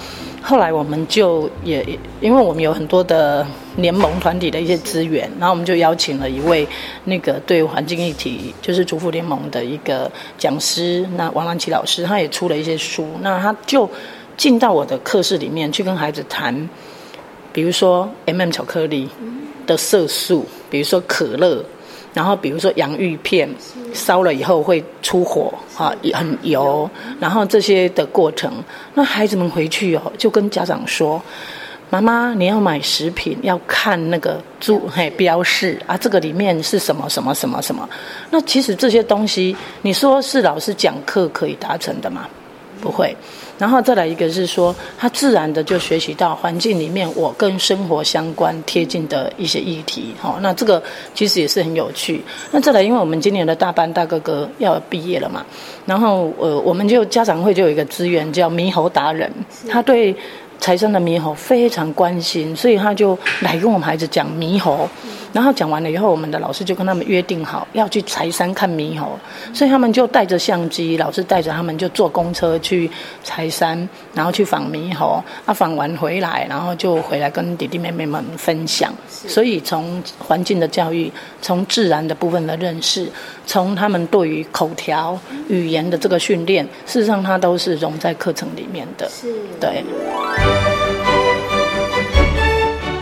Speaker 10: 后来我们就也，因为我们有很多的联盟团体的一些资源，然后我们就邀请了一位那个对环境议题，就是主妇联盟的一个讲师，那王兰琪老师，他也出了一些书，那他就进到我的课室里面去跟孩子谈，比如说 M M 巧克力的色素，比如说可乐。然后比如说洋芋片烧了以后会出火，啊，很油。然后这些的过程，那孩子们回去哦，就跟家长说：“妈妈，你要买食品要看那个注嘿标示啊，这个里面是什么什么什么什么。”那其实这些东西，你说是老师讲课可以达成的吗？不会。然后再来一个是说，他自然的就学习到环境里面我跟生活相关贴近的一些议题，哈，那这个其实也是很有趣。那再来，因为我们今年的大班大哥哥要毕业了嘛，然后呃，我们就家长会就有一个资源叫猕猴达人，他对财商的猕猴非常关心，所以他就来跟我们孩子讲猕猴。然后讲完了以后，我们的老师就跟他们约定好要去柴山看猕猴，所以他们就带着相机，老师带着他们就坐公车去柴山，然后去访猕猴。啊，访完回来，然后就回来跟弟弟妹妹们分享。所以从环境的教育，从自然的部分的认识，从他们对于口条语言的这个训练，事实上它都是融在课程里面的。
Speaker 11: 是，
Speaker 10: 对。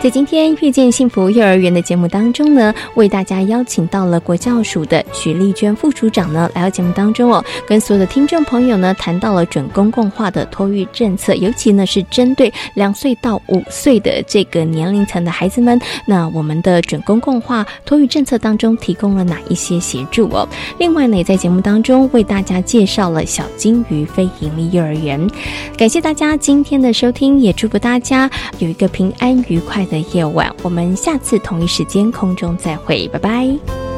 Speaker 1: 在今天遇见幸福幼儿园的节目当中呢，为大家邀请到了国教署的许丽娟副署长呢来到节目当中哦，跟所有的听众朋友呢谈到了准公共化的托育政策，尤其呢是针对两岁到五岁的这个年龄层的孩子们，那我们的准公共化托育政策当中提供了哪一些协助哦？另外呢，也在节目当中为大家介绍了小金鱼非营利幼儿园。感谢大家今天的收听，也祝福大家有一个平安愉快的夜晚。我们下次同一时间空中再会，拜拜。